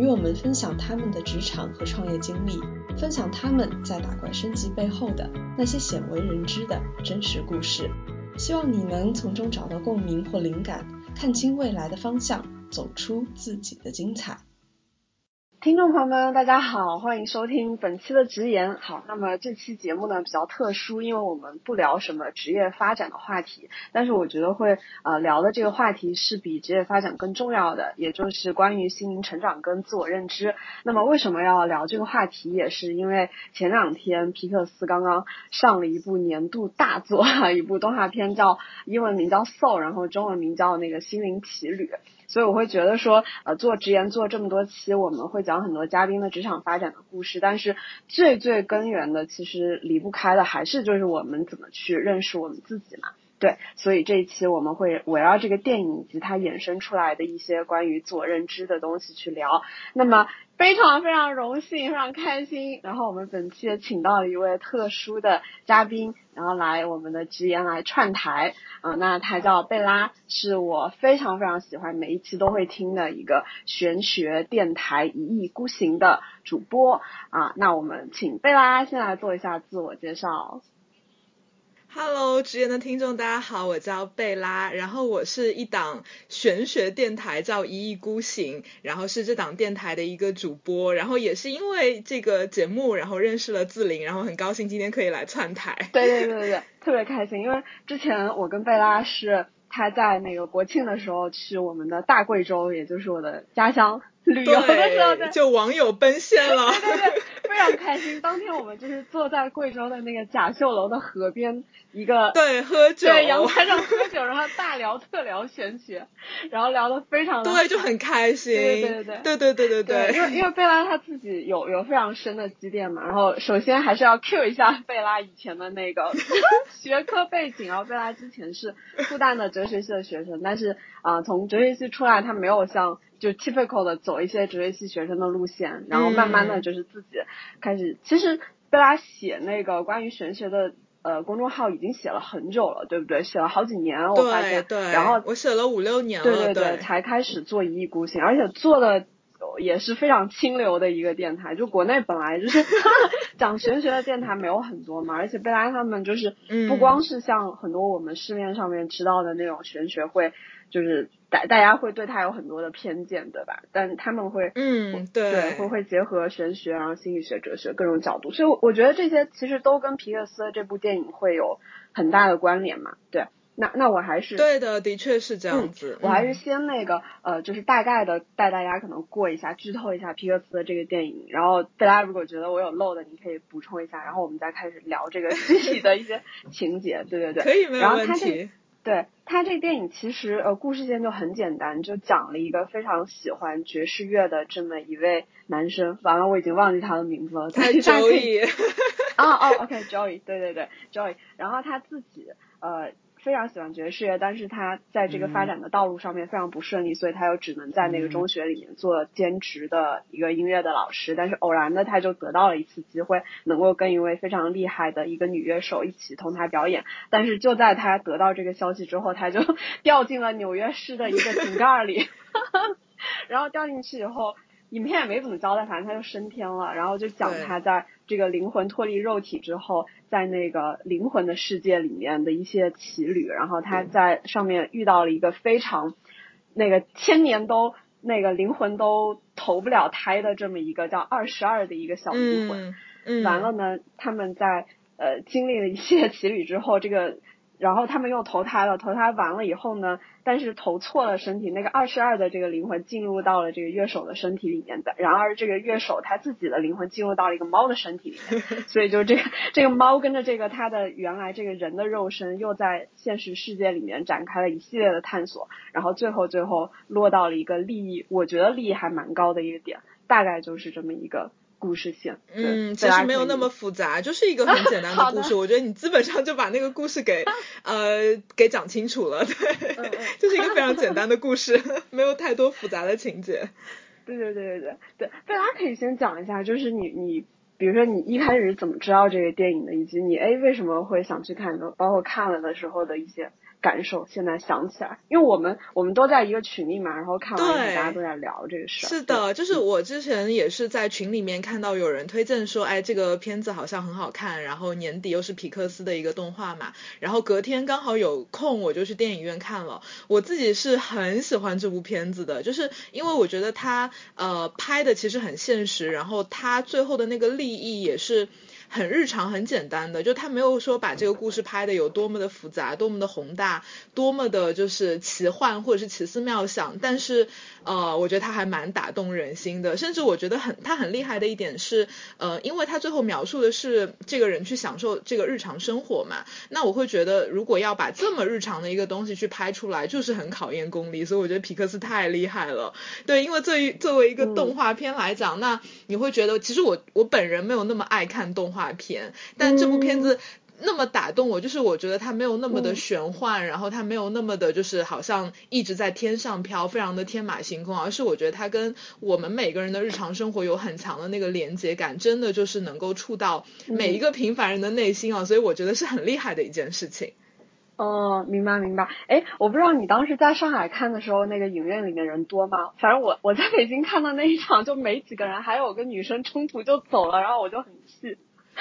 与我们分享他们的职场和创业经历，分享他们在打怪升级背后的那些鲜为人知的真实故事。希望你能从中找到共鸣或灵感，看清未来的方向，走出自己的精彩。听众朋友们，大家好，欢迎收听本期的直言。好，那么这期节目呢比较特殊，因为我们不聊什么职业发展的话题，但是我觉得会呃聊的这个话题是比职业发展更重要的，也就是关于心灵成长跟自我认知。那么为什么要聊这个话题，也是因为前两天皮克斯刚刚上了一部年度大作，一部动画片叫英文名叫《Soul》，然后中文名叫那个《心灵奇旅》。所以我会觉得说，呃，做直言做这么多期，我们会讲很多嘉宾的职场发展的故事，但是最最根源的，其实离不开的还是就是我们怎么去认识我们自己嘛。对，所以这一期我们会围绕这个电影以及它衍生出来的一些关于自我认知的东西去聊。那么非常非常荣幸，非常开心。然后我们本期也请到了一位特殊的嘉宾，然后来我们的直言来串台啊。那他叫贝拉，是我非常非常喜欢，每一期都会听的一个玄学电台一意孤行的主播啊。那我们请贝拉先来做一下自我介绍。Hello，直言的听众，大家好，我叫贝拉，然后我是一档玄学电台叫一意孤行，然后是这档电台的一个主播，然后也是因为这个节目，然后认识了自林，然后很高兴今天可以来串台。对对对对对，特别开心，因为之前我跟贝拉是他在那个国庆的时候去我们的大贵州，也就是我的家乡旅游的时候，就网友奔现了。对对对，非常开心。当天我们就是坐在贵州的那个甲秀楼的河边。一个对喝酒，对阳台上喝酒，然后大聊特聊玄学，然后聊得非常的对，就很开心，对对对对对对对对，因为因为贝拉他自己有有非常深的积淀嘛，然后首先还是要 cue 一下贝拉以前的那个 学科背景，然后贝拉之前是复旦的哲学系的学生，但是啊从哲学系出来，他没有像就 typical 的走一些哲学系学生的路线，然后慢慢的就是自己开始，其实贝拉写那个关于玄学的。呃，公众号已经写了很久了，对不对？写了好几年，我发现。对对。然后我写了五六年了。对对对，才开始做一意孤行，而且做的也是非常清流的一个电台。就国内本来就是 讲玄学的电台没有很多嘛，而且贝拉他们就是不光是像很多我们市面上面知道的那种玄学会。就是大大家会对他有很多的偏见，对吧？但他们会，嗯，对，会会结合玄学，然后心理学、哲学各种角度，所以我觉得这些其实都跟皮克斯这部电影会有很大的关联嘛。对，那那我还是对的，的确是这样子。我还是先那个呃，就是大概的带大家可能过一下，剧透一下皮克斯的这个电影，然后大家如果觉得我有漏的，你可以补充一下，然后我们再开始聊这个具体的一些情节。对对对，可以没有问题。对他这个电影其实呃故事线就很简单，就讲了一个非常喜欢爵士乐的这么一位男生。完了，我已经忘记他的名字了。他 Joey。哦哦，OK，Joey，对对对，Joey。然后他自己呃。非常喜欢爵士乐，但是他在这个发展的道路上面非常不顺利，所以他又只能在那个中学里面做兼职的一个音乐的老师。但是偶然的，他就得到了一次机会，能够跟一位非常厉害的一个女乐手一起同台表演。但是就在他得到这个消息之后，他就 掉进了纽约市的一个井盖里，然后掉进去以后。影片也没怎么交代，反正他就升天了，然后就讲他在这个灵魂脱离肉体之后，在那个灵魂的世界里面的一些奇旅，然后他在上面遇到了一个非常那个千年都那个灵魂都投不了胎的这么一个叫二十二的一个小灵魂，嗯完了呢，他们在呃经历了一些奇旅之后，这个。然后他们又投胎了，投胎完了以后呢，但是投错了身体，那个二十二的这个灵魂进入到了这个乐手的身体里面的，然而这个乐手他自己的灵魂进入到了一个猫的身体里面，所以就这个这个猫跟着这个他的原来这个人的肉身，又在现实世界里面展开了一系列的探索，然后最后最后落到了一个利益，我觉得利益还蛮高的一个点，大概就是这么一个故事线。嗯，其实没有那么复杂，就是一个很简单的故事。我觉得你基本上就把那个故事给 呃给讲清楚了，对，就是一个非常简单的故事，没有太多复杂的情节。对对对对对对，贝拉可以先讲一下，就是你你。比如说你一开始是怎么知道这个电影的，以及你哎为什么会想去看的，包括看了的时候的一些。感受现在想起来，因为我们我们都在一个群里嘛，然后看完大家都在聊这个事儿。是的，就是我之前也是在群里面看到有人推荐说，哎，这个片子好像很好看，然后年底又是皮克斯的一个动画嘛，然后隔天刚好有空，我就去电影院看了。我自己是很喜欢这部片子的，就是因为我觉得它呃拍的其实很现实，然后它最后的那个利益也是。很日常、很简单的，就他没有说把这个故事拍的有多么的复杂、多么的宏大、多么的就是奇幻或者是奇思妙想，但是呃，我觉得他还蛮打动人心的。甚至我觉得很他很厉害的一点是，呃，因为他最后描述的是这个人去享受这个日常生活嘛，那我会觉得如果要把这么日常的一个东西去拍出来，就是很考验功力。所以我觉得皮克斯太厉害了。对，因为作为作为一个动画片来讲，那你会觉得其实我我本人没有那么爱看动画。画片，但这部片子那么打动我，就是我觉得它没有那么的玄幻，然后它没有那么的，就是好像一直在天上飘，非常的天马行空，而是我觉得它跟我们每个人的日常生活有很强的那个连接感，真的就是能够触到每一个平凡人的内心啊，所以我觉得是很厉害的一件事情。哦，明白明白。哎，我不知道你当时在上海看的时候，那个影院里面人多吗？反正我我在北京看的那一场就没几个人，还有个女生冲突就走了，然后我就很气。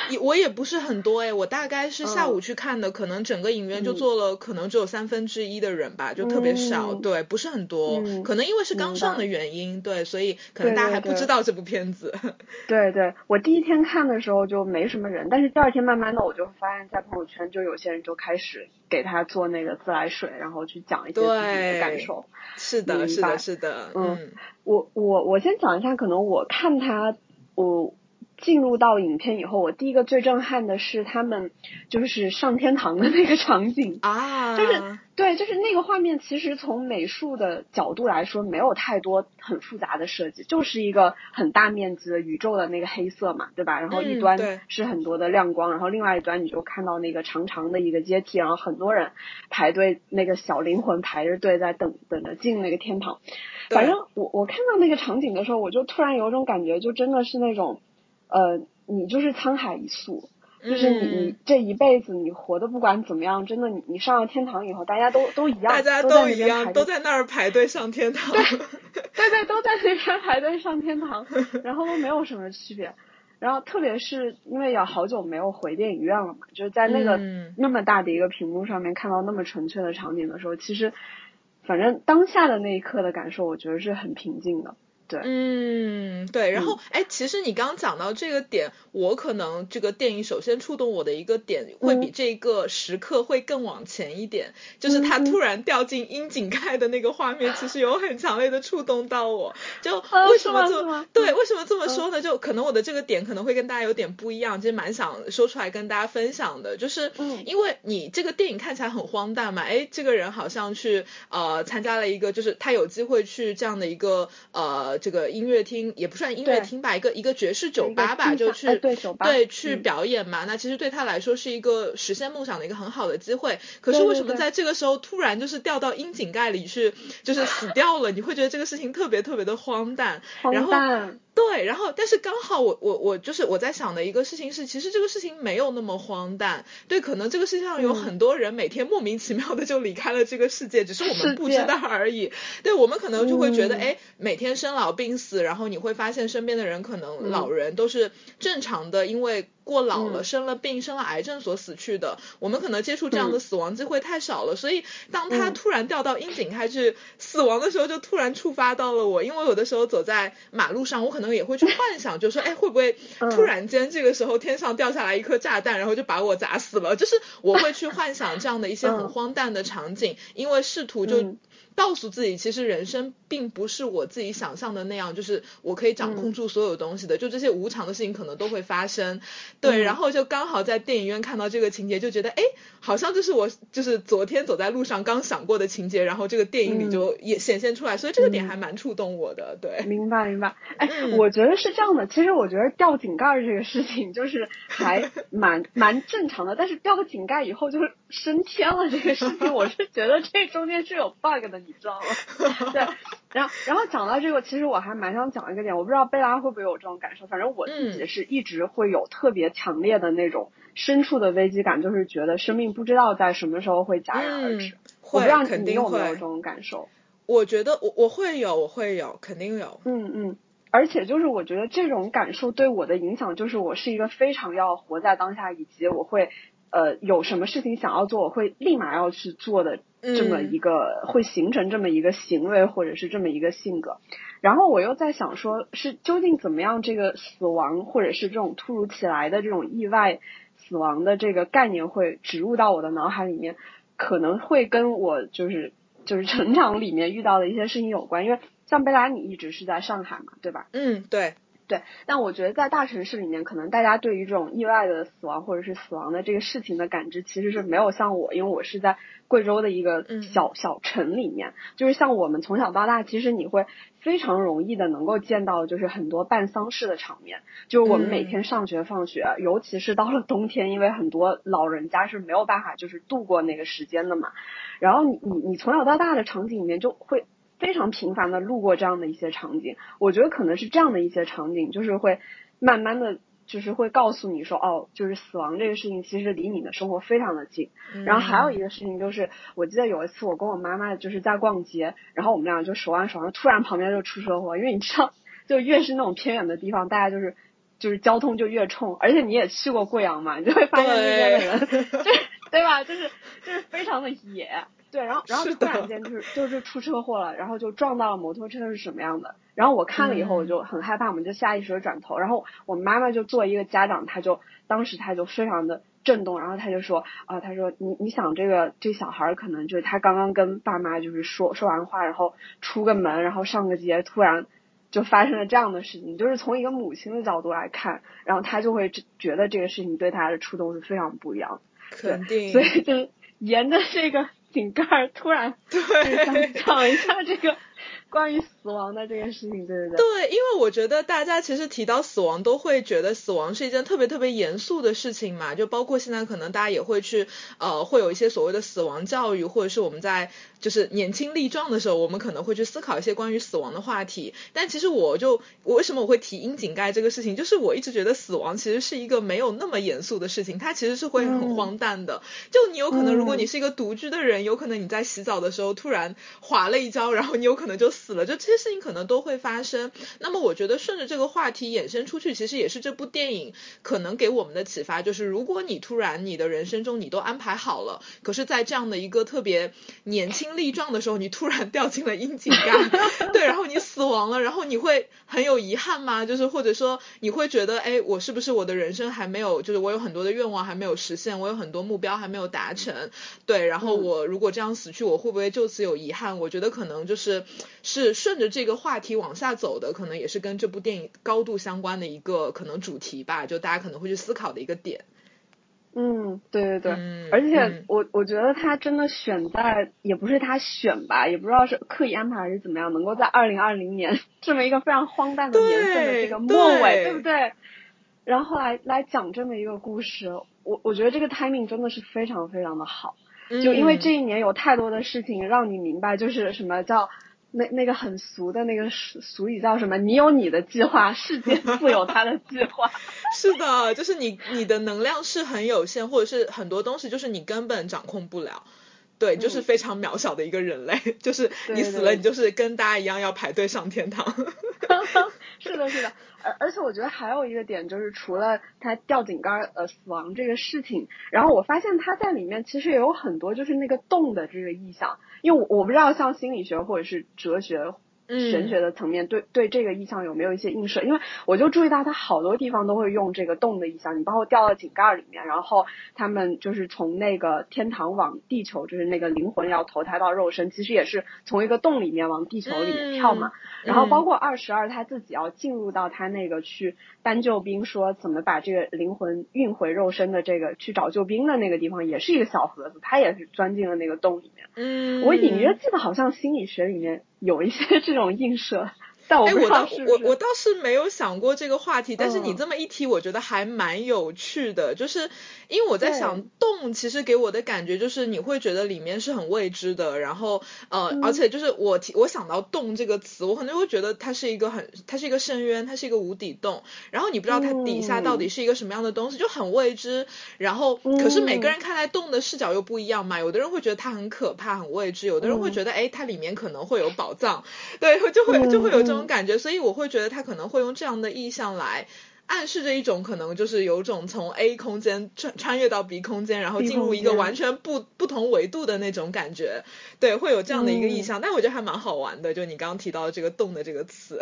也我也不是很多哎，我大概是下午去看的，可能整个影院就坐了，可能只有三分之一的人吧，就特别少，对，不是很多，可能因为是刚上的原因，对，所以可能大家还不知道这部片子。对对，我第一天看的时候就没什么人，但是第二天慢慢的我就发现，在朋友圈就有些人就开始给他做那个自来水，然后去讲一些自己的感受。是的，是的，是的，嗯，我我我先讲一下，可能我看他我。进入到影片以后，我第一个最震撼的是他们就是上天堂的那个场景啊，就是对，就是那个画面，其实从美术的角度来说，没有太多很复杂的设计，就是一个很大面积的宇宙的那个黑色嘛，对吧？然后一端是很多的亮光，然后另外一端你就看到那个长长的一个阶梯，然后很多人排队，那个小灵魂排着队在等等着进那个天堂。反正我我看到那个场景的时候，我就突然有种感觉，就真的是那种。呃，你就是沧海一粟，就是你你这一辈子你活的不管怎么样，真的你你上了天堂以后，大家都都一样，大家都一样，都在那儿排队上天堂，对对对，都在那边排队上天堂，然后都没有什么区别，然后特别是因为有好久没有回电影院了嘛，就是在那个那么大的一个屏幕上面看到那么纯粹的场景的时候，其实反正当下的那一刻的感受，我觉得是很平静的。对，嗯，对，然后，哎，其实你刚刚讲到这个点，我可能这个电影首先触动我的一个点，会比这个时刻会更往前一点，就是他突然掉进窨井盖的那个画面，其实有很强烈的触动到我。就为什么这么对？为什么这么说呢？就可能我的这个点可能会跟大家有点不一样，其实蛮想说出来跟大家分享的，就是因为你这个电影看起来很荒诞嘛，哎，这个人好像去呃参加了一个，就是他有机会去这样的一个呃。这个音乐厅也不算音乐厅吧，一个一个爵士酒吧吧，就去对去表演嘛。那其实对他来说是一个实现梦想的一个很好的机会。可是为什么在这个时候突然就是掉到窨井盖里去，就是死掉了？你会觉得这个事情特别特别的荒诞。然后对，然后但是刚好我我我就是我在想的一个事情是，其实这个事情没有那么荒诞。对，可能这个世界上有很多人每天莫名其妙的就离开了这个世界，只是我们不知道而已。对，我们可能就会觉得，哎，每天生老病死，然后你会发现身边的人可能老人都是正常的，因为。过老了，生了病，生了癌症所死去的，我们可能接触这样的死亡机会太少了，所以当他突然掉到阴井开去死亡的时候，就突然触发到了我，因为有的时候走在马路上，我可能也会去幻想，就说，哎，会不会突然间这个时候天上掉下来一颗炸弹，然后就把我砸死了？就是我会去幻想这样的一些很荒诞的场景，因为试图就。告诉自己，其实人生并不是我自己想象的那样，就是我可以掌控住所有东西的，就这些无常的事情可能都会发生。对，然后就刚好在电影院看到这个情节，就觉得哎，好像就是我就是昨天走在路上刚想过的情节，然后这个电影里就也显现出来，所以这个点还蛮触动我的。对，明白明白。哎，我觉得是这样的，其实我觉得掉井盖这个事情就是还 蛮蛮正常的，但是掉个井盖以后就是升天了这个事情，我是觉得这中间是有 bug 的，你知道吗？对。然后，然后讲到这个，其实我还蛮想讲一个点，我不知道贝拉会不会有这种感受。反正我自己是一直会有特别强烈的那种深处的危机感，就是觉得生命不知道在什么时候会戛然而止。我不知道你有没有这种感受？我觉得我我会有，我会有，肯定有。嗯嗯。而且就是我觉得这种感受对我的影响，就是我是一个非常要活在当下，以及我会呃有什么事情想要做，我会立马要去做的。这么一个会形成这么一个行为或者是这么一个性格，然后我又在想说，是究竟怎么样这个死亡或者是这种突如其来的这种意外死亡的这个概念会植入到我的脑海里面，可能会跟我就是就是成长里面遇到的一些事情有关，因为像贝拉你一直是在上海嘛，对吧？嗯，对。对，但我觉得在大城市里面，可能大家对于这种意外的死亡或者是死亡的这个事情的感知，其实是没有像我，因为我是在贵州的一个小小城里面，就是像我们从小到大，其实你会非常容易的能够见到，就是很多办丧事的场面，就是我们每天上学放学，尤其是到了冬天，因为很多老人家是没有办法就是度过那个时间的嘛，然后你你你从小到大的场景里面就会。非常频繁的路过这样的一些场景，我觉得可能是这样的一些场景，就是会慢慢的就是会告诉你说，哦，就是死亡这个事情其实离你的生活非常的近。然后还有一个事情就是，我记得有一次我跟我妈妈就是在逛街，然后我们俩就手挽手，然后突然旁边就出车祸，因为你知道，就越是那种偏远的地方，大家就是就是交通就越冲，而且你也去过贵阳嘛，你就会发现那边的人，对对吧？就是就是非常的野。对，然后然后突然间就是就是出车祸了，然后就撞到了摩托车是什么样的？然后我看了以后我就很害怕，我们就下意识的转头，然后我妈妈就作为一个家长，她就当时她就非常的震动，然后她就说啊，她说你你想这个这小孩可能就是他刚刚跟爸妈就是说说完话，然后出个门，然后上个街，突然就发生了这样的事情，就是从一个母亲的角度来看，然后她就会觉得这个事情对他的触动是非常不一样，肯定，所以就沿着这个。井盖突然对想讲一下这个。关于死亡的这件事情，对对对。对，因为我觉得大家其实提到死亡，都会觉得死亡是一件特别特别严肃的事情嘛。就包括现在可能大家也会去呃，会有一些所谓的死亡教育，或者是我们在就是年轻力壮的时候，我们可能会去思考一些关于死亡的话题。但其实我就我为什么我会提窨井盖这个事情，就是我一直觉得死亡其实是一个没有那么严肃的事情，它其实是会很荒诞的。就你有可能，如果你是一个独居的人，有可能你在洗澡的时候突然滑了一跤，然后你有可能就。死了，就这些事情可能都会发生。那么我觉得顺着这个话题衍生出去，其实也是这部电影可能给我们的启发，就是如果你突然你的人生中你都安排好了，可是，在这样的一个特别年轻力壮的时候，你突然掉进了阴井 盖，对，然后你死亡了，然后你会很有遗憾吗？就是或者说你会觉得，哎，我是不是我的人生还没有，就是我有很多的愿望还没有实现，我有很多目标还没有达成，对，然后我如果这样死去，我会不会就此有遗憾？我觉得可能就是。是顺着这个话题往下走的，可能也是跟这部电影高度相关的一个可能主题吧，就大家可能会去思考的一个点。嗯，对对对，而且我我觉得他真的选在也不是他选吧，也不知道是刻意安排还是怎么样，能够在二零二零年这么一个非常荒诞的年份的这个末尾，对不对？然后来来讲这么一个故事，我我觉得这个 timing 真的是非常非常的好，就因为这一年有太多的事情让你明白，就是什么叫。那那个很俗的那个俗俗语叫什么？你有你的计划，世界自有它的计划。是的，就是你你的能量是很有限，或者是很多东西就是你根本掌控不了。对，就是非常渺小的一个人类，就是你死了，你就是跟大家一样要排队上天堂。是的，是的，而而且我觉得还有一个点就是，除了他掉井盖呃死亡这个事情，然后我发现他在里面其实也有很多就是那个洞的这个意象，因为我我不知道像心理学或者是哲学玄学的层面，对对这个意象有没有一些映射？因为我就注意到他好多地方都会用这个洞的意象，你包括掉到井盖里面，然后他们就是从那个天堂往地球，就是那个灵魂要投胎到肉身，其实也是从一个洞里面往地球里面跳嘛。然后包括二十二他自己要进入到他那个去搬救兵，说怎么把这个灵魂运回肉身的这个去找救兵的那个地方，也是一个小盒子，他也是钻进了那个洞里面。嗯，我隐约记得好像心理学里面有一些这种映射。但我我倒我我倒是没有想过这个话题，但是你这么一提，我觉得还蛮有趣的。就是因为我在想，洞其实给我的感觉就是你会觉得里面是很未知的，然后呃，而且就是我提我想到洞这个词，我可能会觉得它是一个很它是一个深渊，它是一个无底洞，然后你不知道它底下到底是一个什么样的东西，就很未知。然后可是每个人看待洞的视角又不一样嘛，有的人会觉得它很可怕、很未知，有的人会觉得哎，它里面可能会有宝藏，对，就会就会有这种。感觉，所以我会觉得他可能会用这样的意象来暗示着一种可能，就是有种从 A 空间穿穿越到 B 空间，然后进入一个完全不不同维度的那种感觉。对，会有这样的一个意象，但我觉得还蛮好玩的。就你刚刚提到的这个“动”的这个词。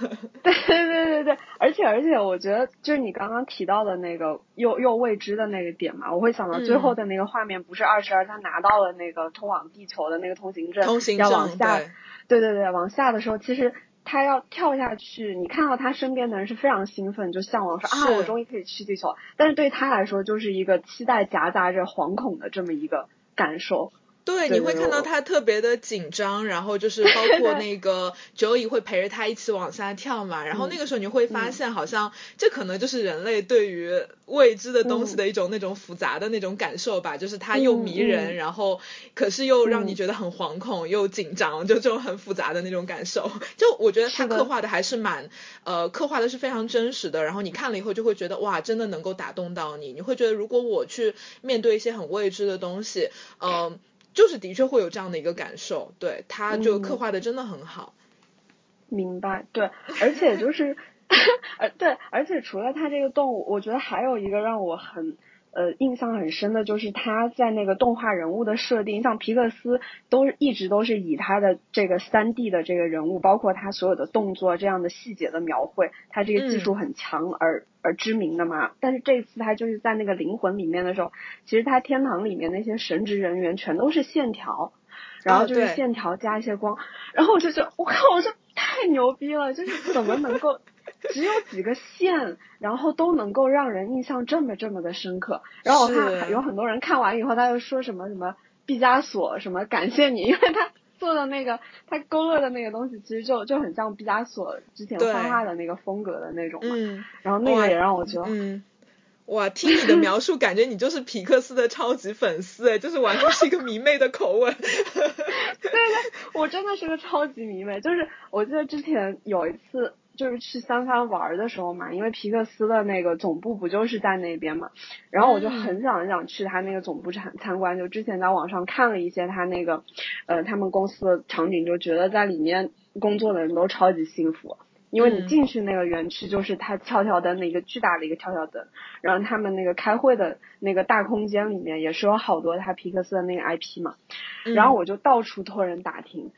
对对对对对，而且而且，我觉得就是你刚刚提到的那个又又未知的那个点嘛，我会想到最后的那个画面，不是二十二他拿到了那个通往地球的那个通行证，通行证，要往下，对对对，往下的时候，其实。他要跳下去，你看到他身边的人是非常兴奋，就向往说啊，我终于可以去地球。但是对他来说，就是一个期待夹杂着惶恐的这么一个感受。对，你会看到他特别的紧张，然后就是 包括那个 Joey 会陪着他一起往下跳嘛，然后那个时候你会发现，好像这可能就是人类对于未知的东西的一种那种复杂的那种感受吧，就是它又迷人，然后可是又让你觉得很惶恐又紧张，就这种很复杂的那种感受。就我觉得他刻画的还是蛮呃，刻画的是非常真实的，然后你看了以后就会觉得哇，真的能够打动到你，你会觉得如果我去面对一些很未知的东西，嗯。就是的确会有这样的一个感受，对，他就刻画的真的很好。明白，对，而且就是，而，对，而且除了他这个动物，我觉得还有一个让我很。呃，印象很深的就是他在那个动画人物的设定，像皮克斯都是一直都是以他的这个三 D 的这个人物，包括他所有的动作这样的细节的描绘，他这个技术很强而而知名的嘛。但是这次他就是在那个灵魂里面的时候，其实他天堂里面那些神职人员全都是线条，然后就是线条加一些光，然后我就觉得我靠，我这太牛逼了，就是怎么能够。只有几个线，然后都能够让人印象这么这么的深刻。然后我看有很多人看完以后，他就说什么什么毕加索什么感谢你，因为他做的那个他勾勒的那个东西，其实就就很像毕加索之前画画的那个风格的那种嘛。然后那个也让我觉得，嗯，哇，听你的描述，感觉你就是皮克斯的超级粉丝哎，就是完全是一个迷妹的口吻。对对，我真的是个超级迷妹，就是我记得之前有一次。就是去三藩玩的时候嘛，因为皮克斯的那个总部不就是在那边嘛，然后我就很想很想去他那个总部参参观。就之前在网上看了一些他那个，呃，他们公司的场景，就觉得在里面工作的人都超级幸福，因为你进去那个园区就是他跳跳灯的一个巨大的一个跳跳灯，然后他们那个开会的那个大空间里面也是有好多他皮克斯的那个 IP 嘛，然后我就到处托人打听。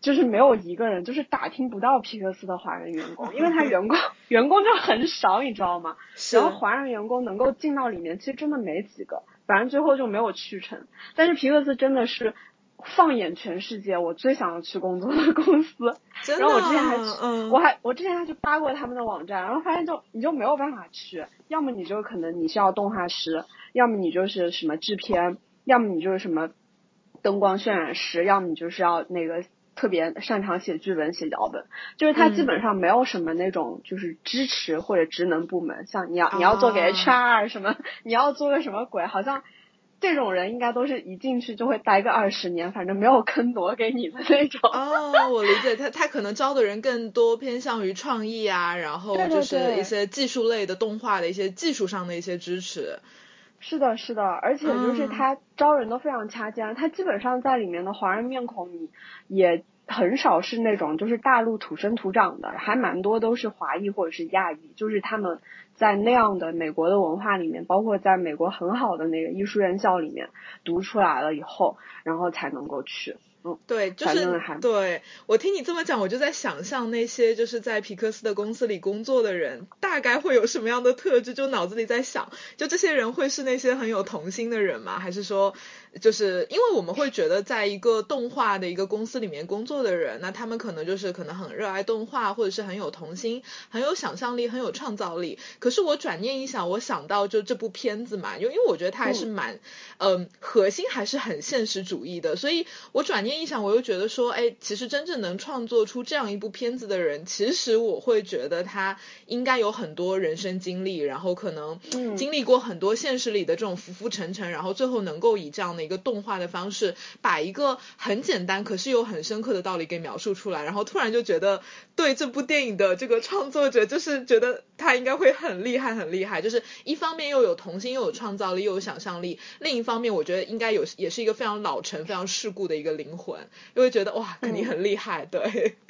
就是没有一个人，就是打听不到皮克斯的华人员工，因为他员工 员工就很少，你知道吗？然后华人员工能够进到里面，其实真的没几个，反正最后就没有去成。但是皮克斯真的是放眼全世界，我最想要去工作的公司。然后我之前还去，我还我之前还去扒过他们的网站，然后发现就你就没有办法去，要么你就可能你是要动画师，要么你就是什么制片，要么你就是什么灯光渲染师，要么你就是要那个。特别擅长写剧本、写脚本，就是他基本上没有什么那种就是支持或者职能部门，像你要你要做给 HR 什么，你要做个什么鬼，好像这种人应该都是一进去就会待个二十年，反正没有坑挪给你的那种。哦，我理解他，他可能招的人更多偏向于创意啊，然后就是一些技术类的动画的一些技术上的一些支持。是的，是的，而且就是他招人都非常掐尖，他基本上在里面的华人面孔，你也很少是那种就是大陆土生土长的，还蛮多都是华裔或者是亚裔，就是他们在那样的美国的文化里面，包括在美国很好的那个艺术院校里面读出来了以后，然后才能够去。嗯，对，就是对我听你这么讲，我就在想象那些就是在皮克斯的公司里工作的人，大概会有什么样的特质？就脑子里在想，就这些人会是那些很有童心的人吗？还是说？就是因为我们会觉得，在一个动画的一个公司里面工作的人，那他们可能就是可能很热爱动画，或者是很有童心，很有想象力，很有创造力。可是我转念一想，我想到就这部片子嘛，因为因为我觉得它还是蛮，嗯，核心还是很现实主义的。所以我转念一想，我又觉得说，哎，其实真正能创作出这样一部片子的人，其实我会觉得他应该有很多人生经历，然后可能经历过很多现实里的这种浮浮沉沉，然后最后能够以这样的。一个动画的方式，把一个很简单可是又很深刻的道理给描述出来，然后突然就觉得对这部电影的这个创作者，就是觉得他应该会很厉害，很厉害。就是一方面又有童心，又有创造力，又有想象力；另一方面，我觉得应该有，也是一个非常老成、非常世故的一个灵魂，就会觉得哇，肯定很厉害。对。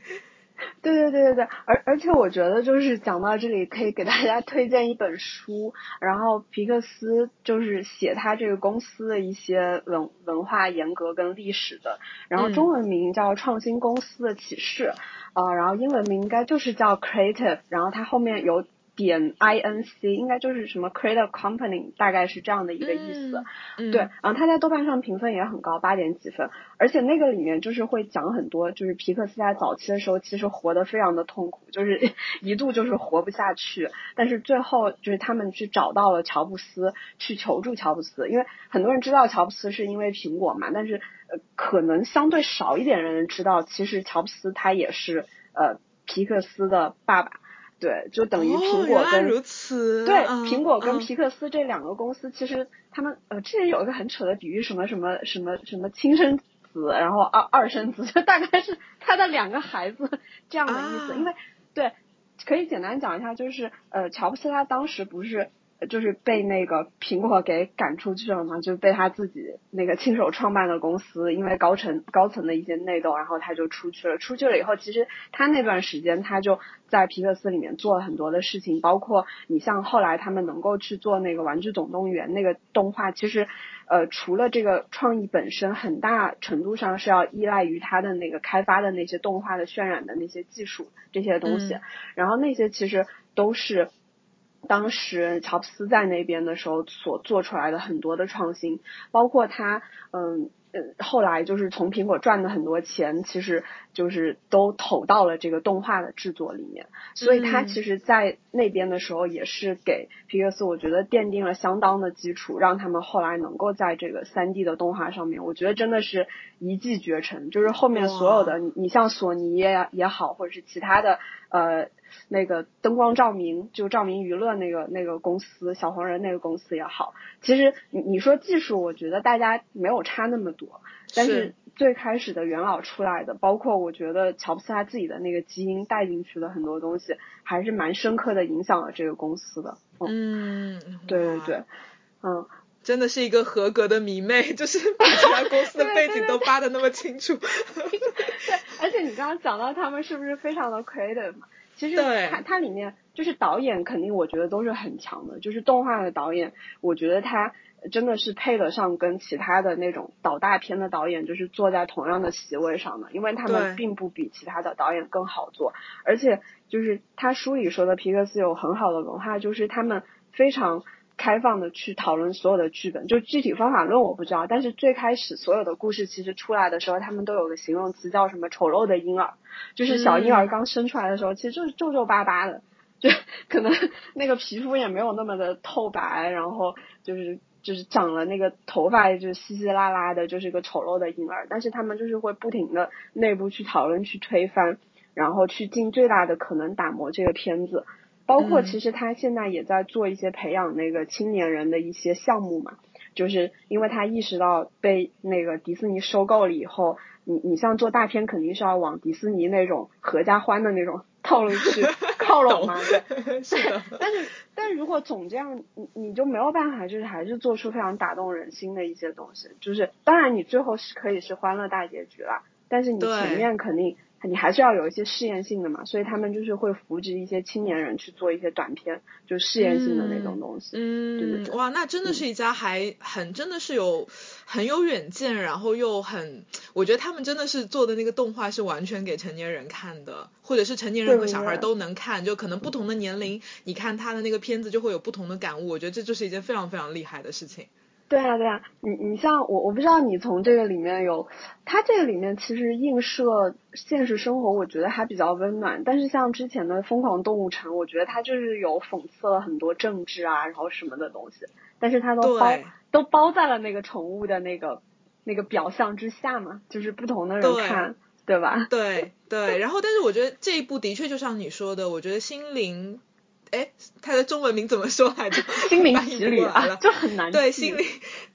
对对对对对，而而且我觉得就是讲到这里，可以给大家推荐一本书，然后皮克斯就是写他这个公司的一些文文化严格跟历史的，然后中文名叫《创新公司的启示》，呃，然后英文名应该就是叫 Creative，然后它后面有。点 I N C 应该就是什么 creative company，大概是这样的一个意思。对，然后他在豆瓣上评分也很高，八点几分。而且那个里面就是会讲很多，就是皮克斯在早期的时候其实活得非常的痛苦，就是 一度就是活不下去。但是最后就是他们去找到了乔布斯，去求助乔布斯，因为很多人知道乔布斯是因为苹果嘛，但是呃可能相对少一点人知道，其实乔布斯他也是呃皮克斯的爸爸。对，就等于苹果跟如此对苹果跟皮克斯这两个公司，其实他们呃之前有一个很扯的比喻，什么什么什么什么亲生子，然后二二生子，就大概是他的两个孩子这样的意思。因为对，可以简单讲一下，就是呃乔布斯他当时不是。就是被那个苹果给赶出去了嘛，就被他自己那个亲手创办的公司，因为高层高层的一些内斗，然后他就出去了。出去了以后，其实他那段时间他就在皮克斯里面做了很多的事情，包括你像后来他们能够去做那个玩具总动员那个动画，其实呃除了这个创意本身，很大程度上是要依赖于他的那个开发的那些动画的渲染的那些技术这些东西，然后那些其实都是。当时乔布斯在那边的时候所做出来的很多的创新，包括他，嗯。呃，后来就是从苹果赚的很多钱，其实就是都投到了这个动画的制作里面，所以他其实，在那边的时候也是给皮克斯，我觉得奠定了相当的基础，让他们后来能够在这个三 D 的动画上面，我觉得真的是一骑绝尘。就是后面所有的，你你像索尼也也好，或者是其他的呃那个灯光照明，就照明娱乐那个那个公司，小黄人那个公司也好，其实你你说技术，我觉得大家没有差那么。多，但是最开始的元老出来的，包括我觉得乔布斯他自己的那个基因带进去的很多东西，还是蛮深刻的影响了这个公司的。嗯，对对对，嗯，真的是一个合格的迷妹，就是把其他公司的背景都扒的那么清楚。对，而且你刚刚讲到他们是不是非常的 creative 嘛？其实它它里面就是导演肯定我觉得都是很强的，就是动画的导演，我觉得他。真的是配得上跟其他的那种导大片的导演，就是坐在同样的席位上的，因为他们并不比其他的导演更好做，而且就是他书里说的皮克斯有很好的文化，就是他们非常开放的去讨论所有的剧本，就具体方法论我不知道，但是最开始所有的故事其实出来的时候，他们都有个形容词叫什么丑陋的婴儿，就是小婴儿刚生出来的时候，其实就是皱皱巴巴的，就可能那个皮肤也没有那么的透白，然后就是。就是长了那个头发，就是稀稀拉拉的，就是个丑陋的婴儿。但是他们就是会不停的内部去讨论、去推翻，然后去尽最大的可能打磨这个片子。包括其实他现在也在做一些培养那个青年人的一些项目嘛，就是因为他意识到被那个迪士尼收购了以后，你你像做大片肯定是要往迪士尼那种合家欢的那种。套路去 靠拢嘛，对，是的。但是，但是如果总这样，你你就没有办法，就是还是做出非常打动人心的一些东西。就是，当然你最后是可以是欢乐大结局了，但是你前面肯定你还是要有一些试验性的嘛，所以他们就是会扶植一些青年人去做一些短片，就试验性的那种东西。嗯，哇，那真的是一家还很真的是有很有远见，然后又很，我觉得他们真的是做的那个动画是完全给成年人看的，或者是成年人和小孩都能看，就可能不同的年龄，你看他的那个片子就会有不同的感悟。我觉得这就是一件非常非常厉害的事情。对啊，对啊，你你像我，我不知道你从这个里面有，它这个里面其实映射现实生活，我觉得还比较温暖。但是像之前的《疯狂动物城》，我觉得它就是有讽刺了很多政治啊，然后什么的东西，但是它都包都包在了那个宠物的那个那个表象之下嘛，就是不同的人看，对吧？对对，然后但是我觉得这一部的确就像你说的，我觉得心灵。哎，它的中文名怎么说来着？心灵奇旅啊，就很难对心灵。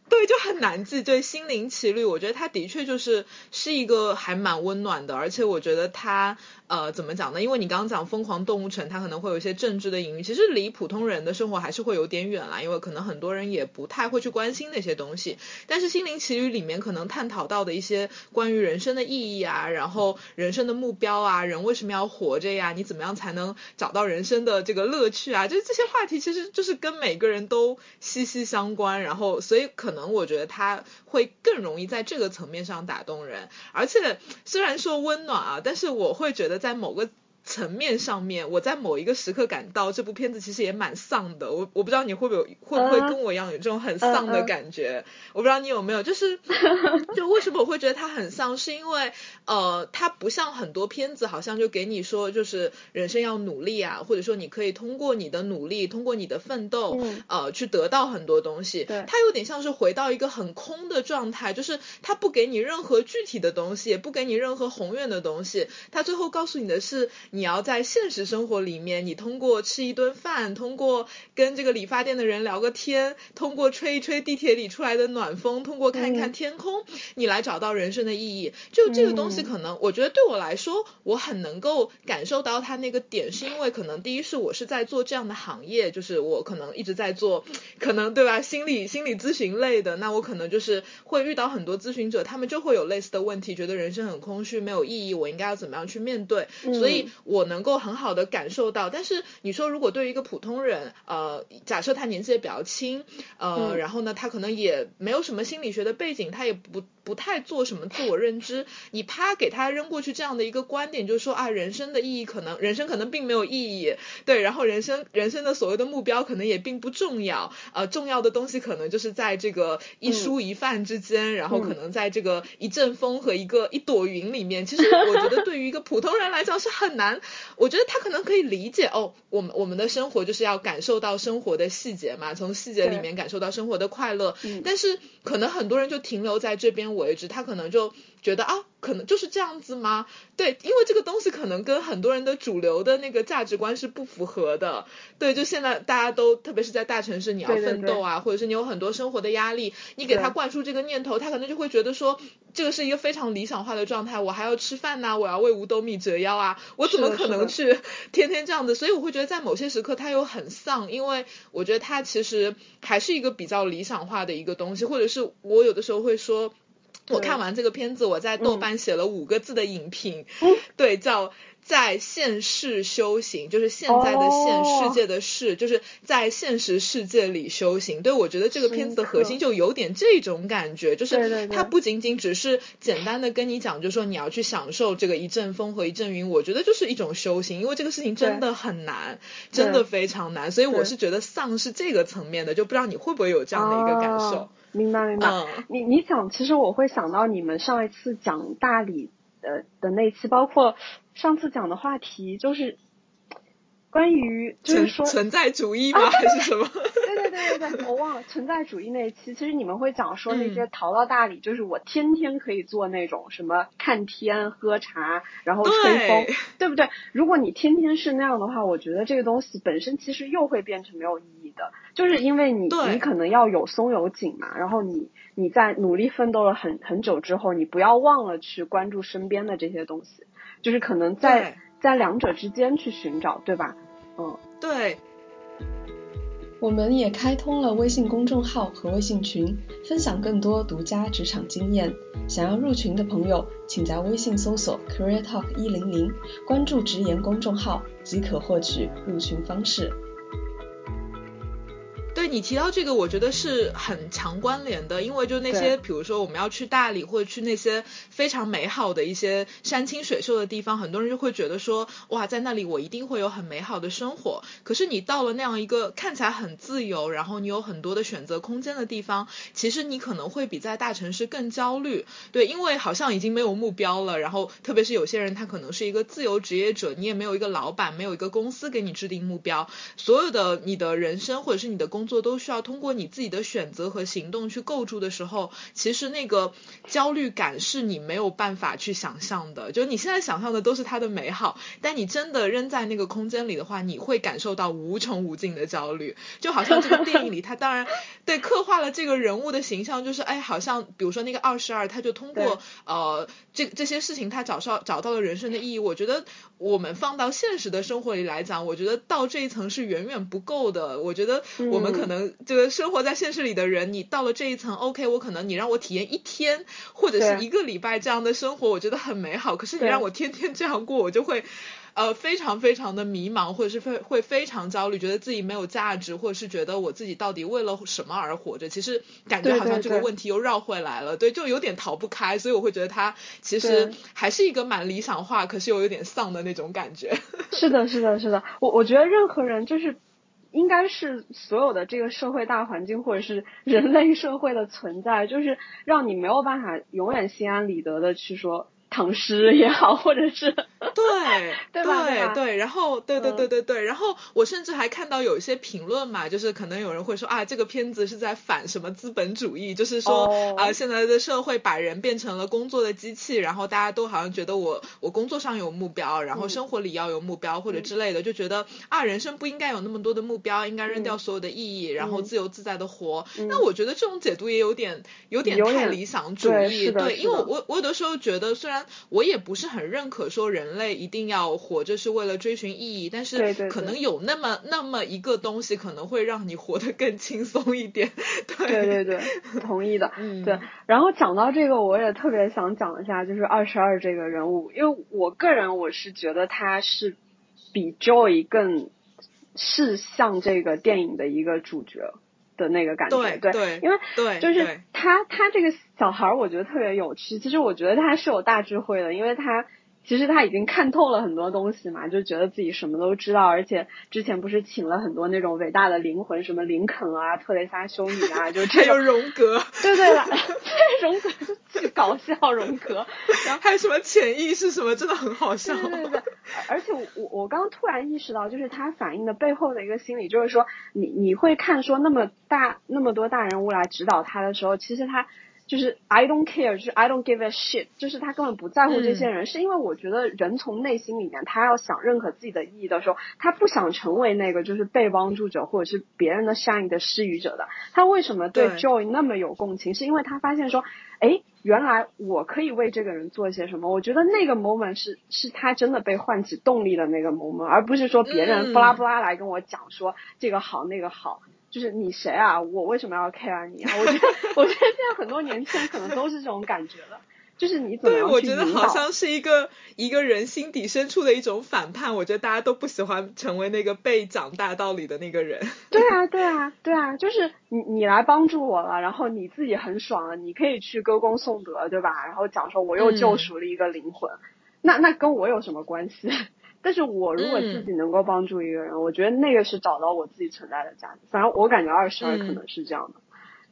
对，就很难记。对，心灵奇旅，我觉得它的确就是是一个还蛮温暖的，而且我觉得它呃怎么讲呢？因为你刚刚讲《疯狂动物城》，它可能会有一些政治的隐喻，其实离普通人的生活还是会有点远啦，因为可能很多人也不太会去关心那些东西。但是《心灵奇旅》里面可能探讨到的一些关于人生的意义啊，然后人生的目标啊，人为什么要活着呀？你怎么样才能找到人生的这个乐趣啊？就是这些话题，其实就是跟每个人都息息相关。然后，所以可可能。我觉得他会更容易在这个层面上打动人，而且虽然说温暖啊，但是我会觉得在某个。层面上面，我在某一个时刻感到这部片子其实也蛮丧的。我我不知道你会不会会不会跟我一样有这种很丧的感觉。我不知道你有没有，就是 就为什么我会觉得它很丧，是因为呃，它不像很多片子，好像就给你说就是人生要努力啊，或者说你可以通过你的努力，通过你的奋斗，呃，去得到很多东西。它有点像是回到一个很空的状态，就是它不给你任何具体的东西，也不给你任何宏远的东西。它最后告诉你的是。你要在现实生活里面，你通过吃一顿饭，通过跟这个理发店的人聊个天，通过吹一吹地铁里出来的暖风，通过看一看天空，你来找到人生的意义。就这个东西，可能我觉得对我来说，我很能够感受到它那个点，是因为可能第一是我是在做这样的行业，就是我可能一直在做，可能对吧？心理心理咨询类的，那我可能就是会遇到很多咨询者，他们就会有类似的问题，觉得人生很空虚，没有意义，我应该要怎么样去面对？所以。我能够很好的感受到，但是你说如果对于一个普通人，呃，假设他年纪也比较轻，呃，然后呢，他可能也没有什么心理学的背景，他也不不太做什么自我认知，你啪给他扔过去这样的一个观点，就是说啊，人生的意义可能人生可能并没有意义，对，然后人生人生的所谓的目标可能也并不重要，呃，重要的东西可能就是在这个一蔬一饭之间，然后可能在这个一阵风和一个一朵云里面，其实我觉得对于一个普通人来讲是很难。我觉得他可能可以理解哦，我们我们的生活就是要感受到生活的细节嘛，从细节里面感受到生活的快乐。但是可能很多人就停留在这边为止，他可能就觉得啊，可能就是这样子吗？对，因为这个东西可能跟很多人的主流的那个价值观是不符合的。对，就现在大家都特别是在大城市，你要奋斗啊，或者是你有很多生活的压力，你给他灌输这个念头，他可能就会觉得说，这个是一个非常理想化的状态，我还要吃饭呐，我要为五斗米折腰啊，我怎么可能去天天这样子？所以我会觉得在某些时刻他又很丧，因为我觉得他其实还是一个比较理想化的一个东西，或者是我有的时候会说，我看完这个片子，我在豆瓣写了五个字的影评，对，叫。在现世修行，就是现在的现世界的世，就是在现实世界里修行。对我觉得这个片子的核心就有点这种感觉，就是它不仅仅只是简单的跟你讲，就是说你要去享受这个一阵风和一阵云，我觉得就是一种修行，因为这个事情真的很难，真的非常难。所以我是觉得丧是这个层面的，就不知道你会不会有这样的一个感受？明白明白。你你讲，其实我会想到你们上一次讲大理。呃的那期，包括上次讲的话题，就是关于就是说存在主义吗？还是什么？我忘了存在主义那一期。其实你们会讲说那些逃到大理，就是我天天可以做那种什么看天、喝茶，然后吹风，对不对？如果你天天是那样的话，我觉得这个东西本身其实又会变成没有意义的，就是因为你你可能要有松有紧嘛，然后你。你在努力奋斗了很很久之后，你不要忘了去关注身边的这些东西，就是可能在在两者之间去寻找，对吧？嗯，对。我们也开通了微信公众号和微信群，分享更多独家职场经验。想要入群的朋友，请在微信搜索 Career Talk 一零零，关注直言公众号即可获取入群方式。对你提到这个，我觉得是很强关联的，因为就那些，比如说我们要去大理或者去那些非常美好的一些山清水秀的地方，很多人就会觉得说，哇，在那里我一定会有很美好的生活。可是你到了那样一个看起来很自由，然后你有很多的选择空间的地方，其实你可能会比在大城市更焦虑。对，因为好像已经没有目标了，然后特别是有些人他可能是一个自由职业者，你也没有一个老板，没有一个公司给你制定目标，所有的你的人生或者是你的工工作都需要通过你自己的选择和行动去构筑的时候，其实那个焦虑感是你没有办法去想象的。就你现在想象的都是它的美好，但你真的扔在那个空间里的话，你会感受到无穷无尽的焦虑。就好像这个电影里，他当然 对刻画了这个人物的形象，就是哎，好像比如说那个二十二，他就通过呃这这些事情，他找上找到了人生的意义。我觉得我们放到现实的生活里来讲，我觉得到这一层是远远不够的。我觉得我们。可能这个生活在现实里的人，你到了这一层，OK，我可能你让我体验一天或者是一个礼拜这样的生活，我觉得很美好。可是你让我天天这样过，我就会呃非常非常的迷茫，或者是会会非常焦虑，觉得自己没有价值，或者是觉得我自己到底为了什么而活着？其实感觉好像这个问题又绕回来了，对，就有点逃不开。所以我会觉得他其实还是一个蛮理想化，可是又有点丧的那种感觉。是的，是的，是的，我我觉得任何人就是。应该是所有的这个社会大环境，或者是人类社会的存在，就是让你没有办法永远心安理得的去说。唐诗也好，或者是对 对对对，然后对对对对对，然后我甚至还看到有一些评论嘛，就是可能有人会说啊，这个片子是在反什么资本主义，就是说啊，现在的社会把人变成了工作的机器，然后大家都好像觉得我我工作上有目标，然后生活里要有目标或者之类的，就觉得啊，人生不应该有那么多的目标，应该扔掉所有的意义，然后自由自在的活。那我觉得这种解读也有点有点太理想主义，对，因为我我有的时候觉得虽然。我也不是很认可说人类一定要活着是为了追寻意义，但是可能有那么那么一个东西可能会让你活得更轻松一点。对对对，同意的。嗯对，然后讲到这个，我也特别想讲一下，就是二十二这个人物，因为我个人我是觉得他是比 Joy 更是像这个电影的一个主角。的那个感觉，对对，因为对，就是他他这个小孩儿，我觉得特别有趣。其实我觉得他是有大智慧的，因为他。其实他已经看透了很多东西嘛，就觉得自己什么都知道，而且之前不是请了很多那种伟大的灵魂，什么林肯啊、特蕾莎修女啊，就这种荣格，对对了，荣格就巨搞笑，荣格，然后还有什么潜意识什么，真的很好笑。对对对，而且我我刚突然意识到，就是他反映的背后的一个心理，就是说你你会看说那么大那么多大人物来指导他的时候，其实他。就是 I don't care，就是 I don't give a shit，就是他根本不在乎这些人，是因为我觉得人从内心里面，他要想认可自己的意义的时候，他不想成为那个就是被帮助者或者是别人的善意的施予者的。他为什么对 Joy 那么有共情？是因为他发现说，哎，原来我可以为这个人做些什么。我觉得那个 moment 是是他真的被唤起动力的那个 moment，而不是说别人布拉布拉来跟我讲说这个好那个好。就是你谁啊？我为什么要 care 你啊？我觉得，我觉得现在很多年轻人可能都是这种感觉了。就是你怎么对，我觉得好像是一个一个人心底深处的一种反叛。我觉得大家都不喜欢成为那个被讲大道理的那个人。对啊，对啊，对啊，就是你你来帮助我了，然后你自己很爽了，你可以去歌功颂德，对吧？然后讲说我又救赎了一个灵魂，那那跟我有什么关系？但是我如果自己能够帮助一个人，我觉得那个是找到我自己存在的价值。反正我感觉二十二可能是这样的，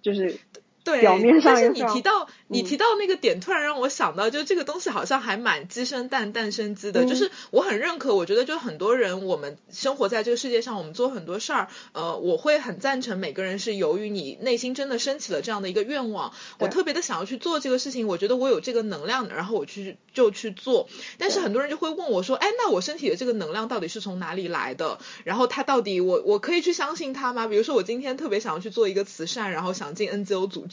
就是。对，但是你提到你提到那个点，突然让我想到，就这个东西好像还蛮鸡生蛋，蛋生鸡的。就是我很认可，我觉得就很多人，我们生活在这个世界上，我们做很多事儿，呃，我会很赞成每个人是由于你内心真的升起了这样的一个愿望，我特别的想要去做这个事情，我觉得我有这个能量，然后我去就去做。但是很多人就会问我说，哎，那我身体的这个能量到底是从哪里来的？然后他到底我我可以去相信他吗？比如说我今天特别想要去做一个慈善，然后想进 NGO 组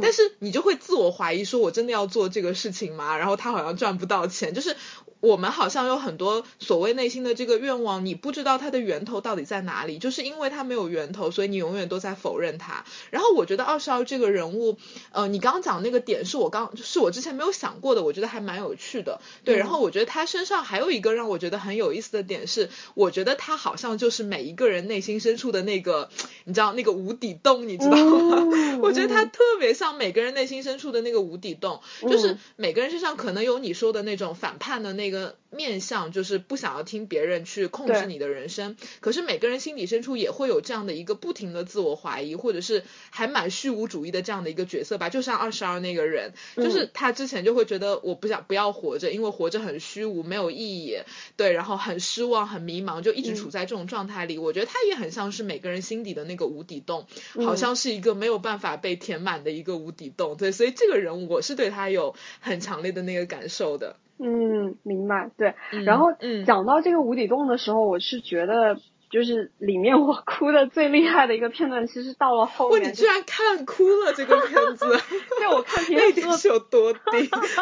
但是你就会自我怀疑，说我真的要做这个事情吗？然后他好像赚不到钱，就是我们好像有很多所谓内心的这个愿望，你不知道它的源头到底在哪里，就是因为它没有源头，所以你永远都在否认它。然后我觉得二十二这个人物，呃，你刚刚讲那个点是我刚是我之前没有想过的，我觉得还蛮有趣的。对，然后我觉得他身上还有一个让我觉得很有意思的点是，我觉得他好像就是每一个人内心深处的那个，你知道那个无底洞，你知道吗？我觉得他特别像每个人内心深处的那个无底洞，就是每个人身上可能有你说的那种反叛的那。一个面相就是不想要听别人去控制你的人生，可是每个人心底深处也会有这样的一个不停的自我怀疑，或者是还蛮虚无主义的这样的一个角色吧。就像二十二那个人，就是他之前就会觉得我不想不要活着，因为活着很虚无没有意义，对，然后很失望很迷茫，就一直处在这种状态里。我觉得他也很像是每个人心底的那个无底洞，好像是一个没有办法被填满的一个无底洞。对，所以这个人我是对他有很强烈的那个感受的。嗯，明白，对。然后讲到这个无底洞的时候，我是觉得，就是里面我哭的最厉害的一个片段，其实到了后面。你居然看哭了这个片子？对，我看平时是有多低？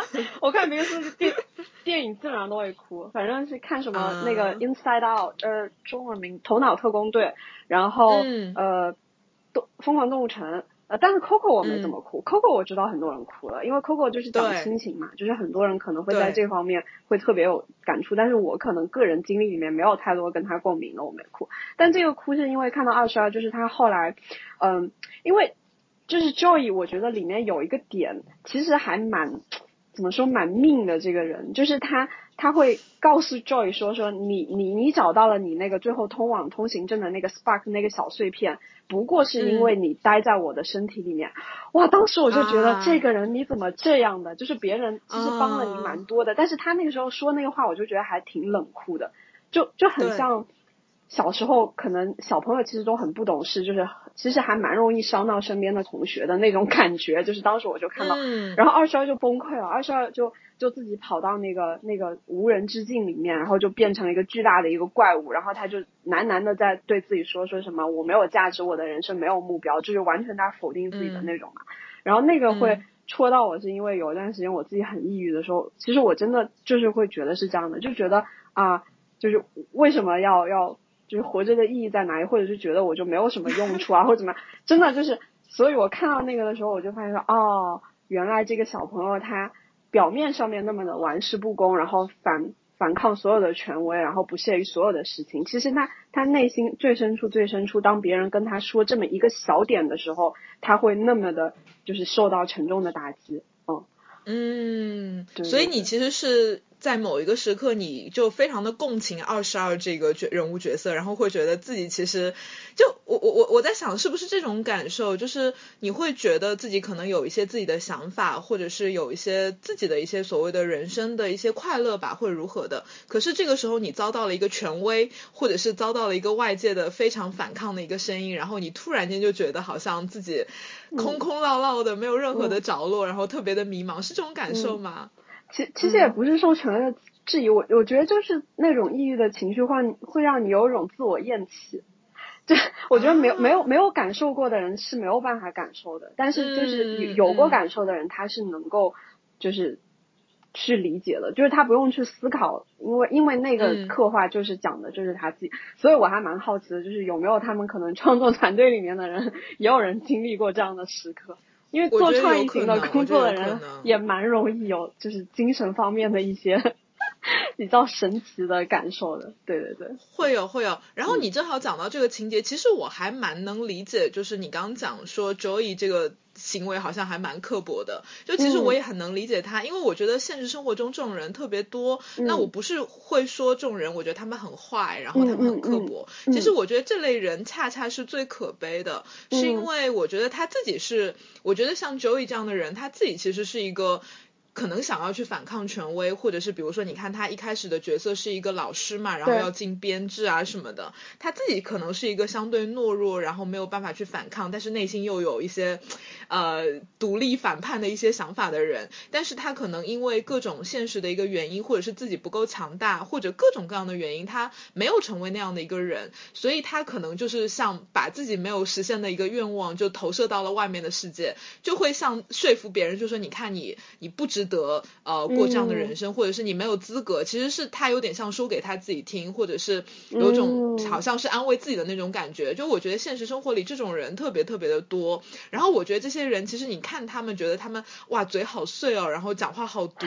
我看平时电电影基本上都会哭，反正是看什么那个 Inside Out，呃，中文名《头脑特工队》，然后呃，动疯狂动物城。呃，但是 Coco 我没怎么哭，Coco 我知道很多人哭了，因为 Coco 就是讲亲情嘛，就是很多人可能会在这方面会特别有感触，但是我可能个人经历里面没有太多跟他共鸣的，我没哭。但这个哭是因为看到二十二，就是他后来，嗯，因为就是 Joy，我觉得里面有一个点，其实还蛮怎么说蛮命的这个人，就是他他会告诉 Joy 说说你你你找到了你那个最后通往通行证的那个 spark 那个小碎片。不过是因为你待在我的身体里面，哇！当时我就觉得这个人你怎么这样的？就是别人其实帮了你蛮多的，但是他那个时候说那个话，我就觉得还挺冷酷的，就就很像小时候可能小朋友其实都很不懂事，就是其实还蛮容易伤到身边的同学的那种感觉。就是当时我就看到，然后二十二就崩溃了，二十二就。就自己跑到那个那个无人之境里面，然后就变成了一个巨大的一个怪物，然后他就喃喃的在对自己说说什么我没有价值，我的人生没有目标，就是完全在否定自己的那种嘛。然后那个会戳到我，是因为有一段时间我自己很抑郁的时候，其实我真的就是会觉得是这样的，就觉得啊，就是为什么要要就是活着的意义在哪里，或者是觉得我就没有什么用处啊，或者怎么样，真的就是，所以我看到那个的时候，我就发现说哦，原来这个小朋友他。表面上面那么的玩世不恭，然后反反抗所有的权威，然后不屑于所有的事情。其实他他内心最深处最深处，当别人跟他说这么一个小点的时候，他会那么的，就是受到沉重的打击。嗯，嗯，所以你其实是。在某一个时刻，你就非常的共情二十二这个角人物角色，然后会觉得自己其实就我我我我在想是不是这种感受，就是你会觉得自己可能有一些自己的想法，或者是有一些自己的一些所谓的人生的一些快乐吧，或者如何的。可是这个时候你遭到了一个权威，或者是遭到了一个外界的非常反抗的一个声音，然后你突然间就觉得好像自己空空落落的，没有任何的着落，然后特别的迷茫，是这种感受吗？其其实也不是受权威的质疑，我我觉得就是那种抑郁的情绪化会让你有一种自我厌弃，就我觉得没有没有没有感受过的人是没有办法感受的，但是就是有过感受的人他是能够就是去理解的，就是他不用去思考，因为因为那个刻画就是讲的就是他自己，所以我还蛮好奇的，就是有没有他们可能创作团队里面的人也有人经历过这样的时刻。因为做创意型的工作的人也蛮容易有就是精神方面的一些比较神奇的感受的，对对对，会有会有。然后你正好讲到这个情节，其实我还蛮能理解，就是你刚刚讲说 Joey 这个。行为好像还蛮刻薄的，就其实我也很能理解他，因为我觉得现实生活中这种人特别多。那我不是会说这种人，我觉得他们很坏，然后他们很刻薄。其实我觉得这类人恰恰是最可悲的，是因为我觉得他自己是，我觉得像 Joey 这样的人，他自己其实是一个。可能想要去反抗权威，或者是比如说，你看他一开始的角色是一个老师嘛，然后要进编制啊什么的，他自己可能是一个相对懦弱，然后没有办法去反抗，但是内心又有一些呃独立反叛的一些想法的人，但是他可能因为各种现实的一个原因，或者是自己不够强大，或者各种各样的原因，他没有成为那样的一个人，所以他可能就是像把自己没有实现的一个愿望就投射到了外面的世界，就会像说服别人，就说你看你你不值。得呃过这样的人生，或者是你没有资格，其实是他有点像说给他自己听，或者是有种好像是安慰自己的那种感觉。就我觉得现实生活里这种人特别特别的多，然后我觉得这些人其实你看他们觉得他们哇嘴好碎哦，然后讲话好毒，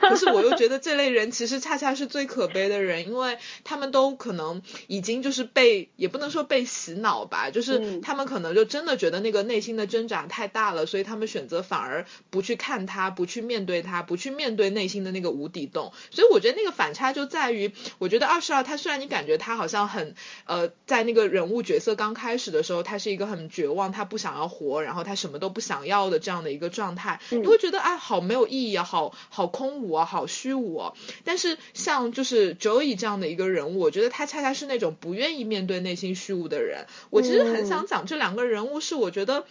可是我又觉得这类人其实恰恰是最可悲的人，因为他们都可能已经就是被也不能说被洗脑吧，就是他们可能就真的觉得那个内心的挣扎太大了，所以他们选择反而不去看他，不去面对他，不去面对内心的那个无底洞。所以我觉得那个反差就在于，我觉得二十二他虽然你感觉他好像很呃，在那个人物角色刚开始的时候，他是一个很绝望，他不想要活，然后他什么都不想要的这样的一个状态，你会觉得哎，好没有意义啊，好好空无啊，好虚无啊。但是像就是 Joey 这样的一个人物，我觉得他恰恰是那种不愿意面对内心虚无的人。我其实很想讲这两个人物，是我觉得。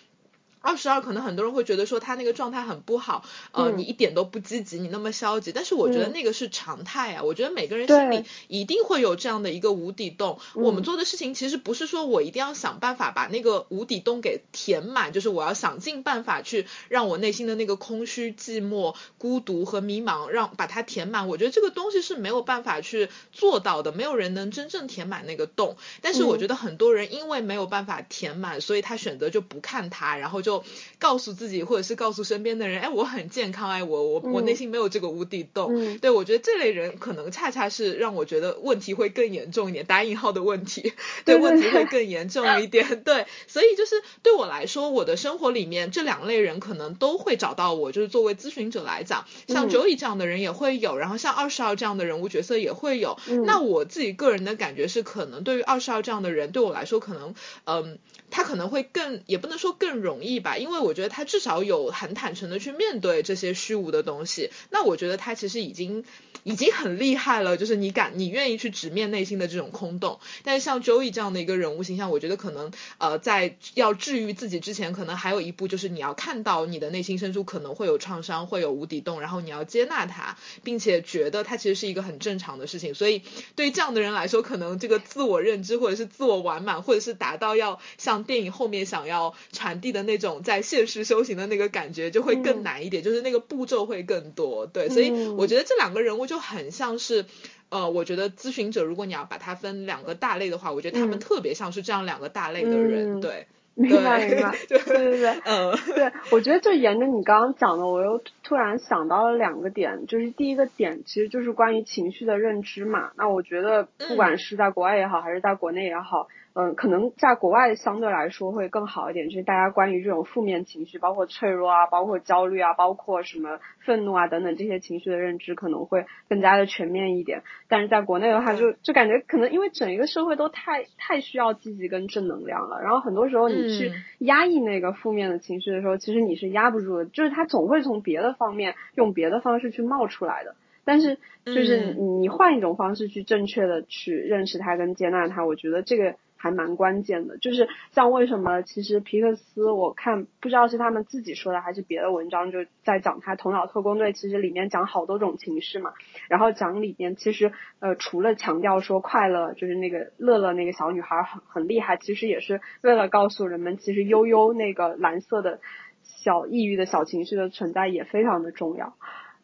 二十二可能很多人会觉得说他那个状态很不好，呃，你一点都不积极，你那么消极。但是我觉得那个是常态啊，我觉得每个人心里一定会有这样的一个无底洞。我们做的事情其实不是说我一定要想办法把那个无底洞给填满，就是我要想尽办法去让我内心的那个空虚、寂寞、孤独和迷茫让把它填满。我觉得这个东西是没有办法去做到的，没有人能真正填满那个洞。但是我觉得很多人因为没有办法填满，所以他选择就不看它，然后就。就告诉自己，或者是告诉身边的人，哎，我很健康，哎，我我我内心没有这个无底洞。对我觉得这类人可能恰恰是让我觉得问题会更严重一点，打引号的问题，对问题会更严重一点。对，所以就是对我来说，我的生活里面这两类人可能都会找到我。就是作为咨询者来讲，像 Joey 这样的人也会有，然后像二十二这样的人物角色也会有。那我自己个人的感觉是，可能对于二十二这样的人，对我来说，可能嗯，他可能会更，也不能说更容易。吧，因为我觉得他至少有很坦诚的去面对这些虚无的东西，那我觉得他其实已经已经很厉害了，就是你敢你愿意去直面内心的这种空洞。但是像 Joey 这样的一个人物形象，我觉得可能呃在要治愈自己之前，可能还有一步就是你要看到你的内心深处可能会有创伤，会有无底洞，然后你要接纳它，并且觉得它其实是一个很正常的事情。所以对于这样的人来说，可能这个自我认知或者是自我完满，或者是达到要像电影后面想要传递的那种。在现实修行的那个感觉就会更难一点，就是那个步骤会更多，对，所以我觉得这两个人物就很像是，呃，我觉得咨询者如果你要把它分两个大类的话，我觉得他们特别像是这样两个大类的人，对，明白明白，对对对，嗯，对，我觉得就沿着你刚刚讲的，我又突然想到了两个点，就是第一个点其实就是关于情绪的认知嘛，那我觉得不管是在国外也好，还是在国内也好。嗯，可能在国外相对来说会更好一点，就是大家关于这种负面情绪，包括脆弱啊，包括焦虑啊，包括什么愤怒啊等等这些情绪的认知可能会更加的全面一点。但是在国内的话，就就感觉可能因为整一个社会都太太需要积极跟正能量了，然后很多时候你去压抑那个负面的情绪的时候，其实你是压不住的，就是它总会从别的方面用别的方式去冒出来的。但是就是你换一种方式去正确的去认识它跟接纳它，我觉得这个。还蛮关键的，就是像为什么其实皮克斯，我看不知道是他们自己说的还是别的文章，就在讲他《头脑特工队》，其实里面讲好多种情绪嘛，然后讲里面其实呃除了强调说快乐，就是那个乐乐那个小女孩很很厉害，其实也是为了告诉人们，其实悠悠那个蓝色的小抑郁的小情绪的存在也非常的重要。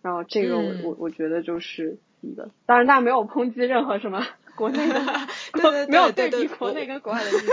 然后这个我我我觉得就是一个，当然大家没有抨击任何什么。国内的 对没有对比国内跟国外的意思，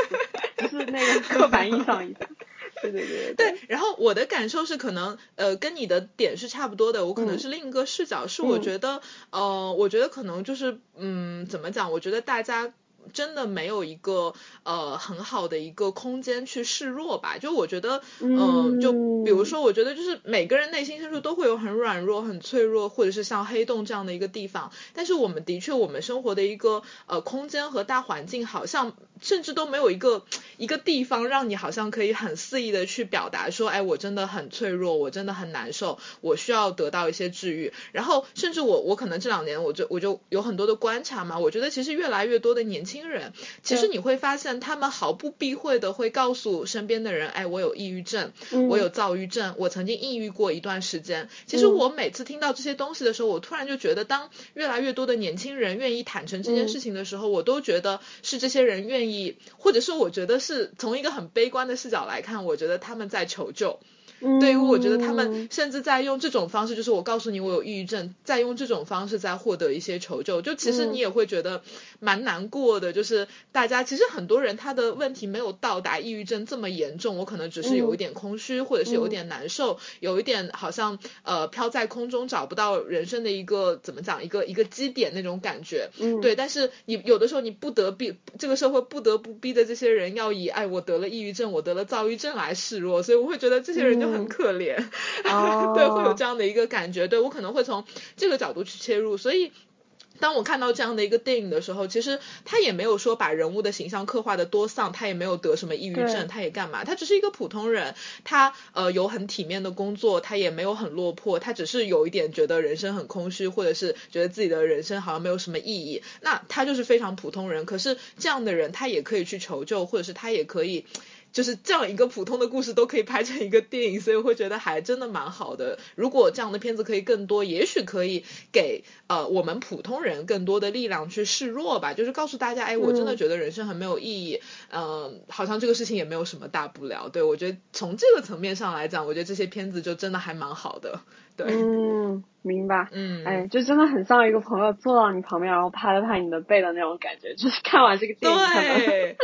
不是那个刻板印象一下。对对对对。然后我的感受是，可能呃跟你的点是差不多的，我可能是另一个视角，是我觉得呃我觉得可能就是嗯怎么讲？我觉得大家。真的没有一个呃很好的一个空间去示弱吧？就我觉得，嗯，就比如说，我觉得就是每个人内心深处都会有很软弱、很脆弱，或者是像黑洞这样的一个地方。但是我们的确，我们生活的一个呃空间和大环境，好像甚至都没有一个一个地方让你好像可以很肆意的去表达说，哎，我真的很脆弱，我真的很难受，我需要得到一些治愈。然后，甚至我我可能这两年我就我就有很多的观察嘛，我觉得其实越来越多的年轻。新人，其实你会发现，他们毫不避讳的会告诉身边的人，哎，我有抑郁症，我有躁郁症，我曾经抑郁过一段时间。其实我每次听到这些东西的时候，我突然就觉得，当越来越多的年轻人愿意坦诚这件事情的时候，我都觉得是这些人愿意，或者说我觉得是从一个很悲观的视角来看，我觉得他们在求救。对，于我觉得他们甚至在用这种方式，就是我告诉你我有抑郁症，在用这种方式在获得一些求救。就其实你也会觉得蛮难过的，就是大家其实很多人他的问题没有到达抑郁症这么严重，我可能只是有一点空虚，或者是有一点难受，有一点好像呃飘在空中找不到人生的一个怎么讲一个一个基点那种感觉。嗯，对，但是你有的时候你不得逼这个社会不得不逼的这些人要以哎我得了抑郁症，我得了躁郁症来示弱，所以我会觉得这些人就很可怜。对，会有这样的一个感觉，对我可能会从这个角度去切入，所以当我看到这样的一个电影的时候，其实他也没有说把人物的形象刻画的多丧，他也没有得什么抑郁症，他也干嘛，他只是一个普通人，他呃有很体面的工作，他也没有很落魄，他只是有一点觉得人生很空虚，或者是觉得自己的人生好像没有什么意义，那他就是非常普通人，可是这样的人他也可以去求救，或者是他也可以。就是这样一个普通的故事都可以拍成一个电影，所以我会觉得还真的蛮好的。如果这样的片子可以更多，也许可以给呃我们普通人更多的力量去示弱吧。就是告诉大家，哎，我真的觉得人生很没有意义，嗯，好像这个事情也没有什么大不了。对我觉得从这个层面上来讲，我觉得这些片子就真的还蛮好的。对，嗯，明白。嗯，哎，就真的很像一个朋友坐到你旁边，然后拍了拍你的背的那种感觉。就是看完这个电影，对，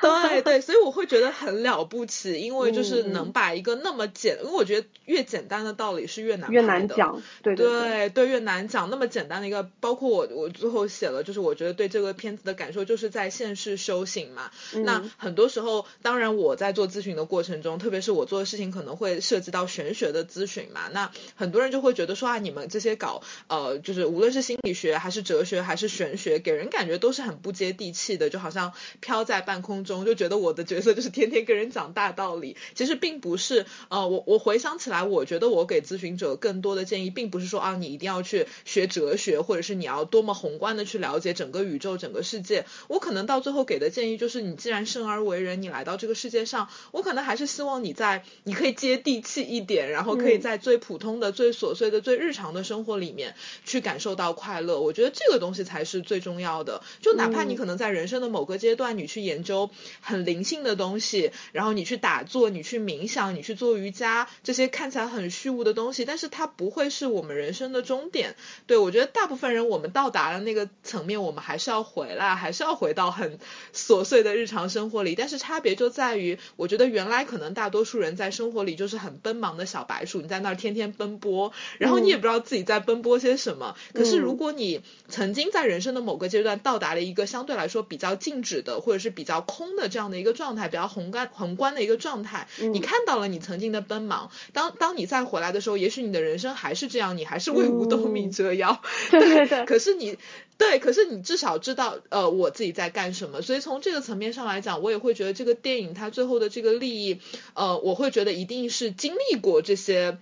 对对，所以我会觉得很了不起，因为就是能把一个那么简，因为我觉得越简单的道理是越难越难讲，对对对，越难讲。那么简单的一个，包括我我最后写了，就是我觉得对这个片子的感受，就是在现世修行嘛。那很多时候，当然我在做咨询的过程中，特别是我做的事情可能会涉及到玄学的咨询嘛，那很多。很多人就会觉得说啊，你们这些搞呃，就是无论是心理学还是哲学还是玄学，给人感觉都是很不接地气的，就好像飘在半空中，就觉得我的角色就是天天跟人讲大道理。其实并不是，呃，我我回想起来，我觉得我给咨询者更多的建议，并不是说啊，你一定要去学哲学，或者是你要多么宏观的去了解整个宇宙、整个世界。我可能到最后给的建议就是，你既然生而为人，你来到这个世界上，我可能还是希望你在你可以接地气一点，然后可以在最普通的最琐碎的、最日常的生活里面去感受到快乐，我觉得这个东西才是最重要的。就哪怕你可能在人生的某个阶段，你去研究很灵性的东西，然后你去打坐、你去冥想、你去做瑜伽，这些看起来很虚无的东西，但是它不会是我们人生的终点。对我觉得大部分人，我们到达了那个层面，我们还是要回来，还是要回到很琐碎的日常生活里。但是差别就在于，我觉得原来可能大多数人在生活里就是很奔忙的小白鼠，你在那儿天天奔波。然后你也不知道自己在奔波些什么。可是如果你曾经在人生的某个阶段到达了一个相对来说比较静止的，或者是比较空的这样的一个状态，比较宏观宏观的一个状态，你看到了你曾经的奔忙。当当你再回来的时候，也许你的人生还是这样，你还是为五斗米折腰。对对对。可是你对，可是你至少知道呃我自己在干什么。所以从这个层面上来讲，我也会觉得这个电影它最后的这个利益，呃，我会觉得一定是经历过这些。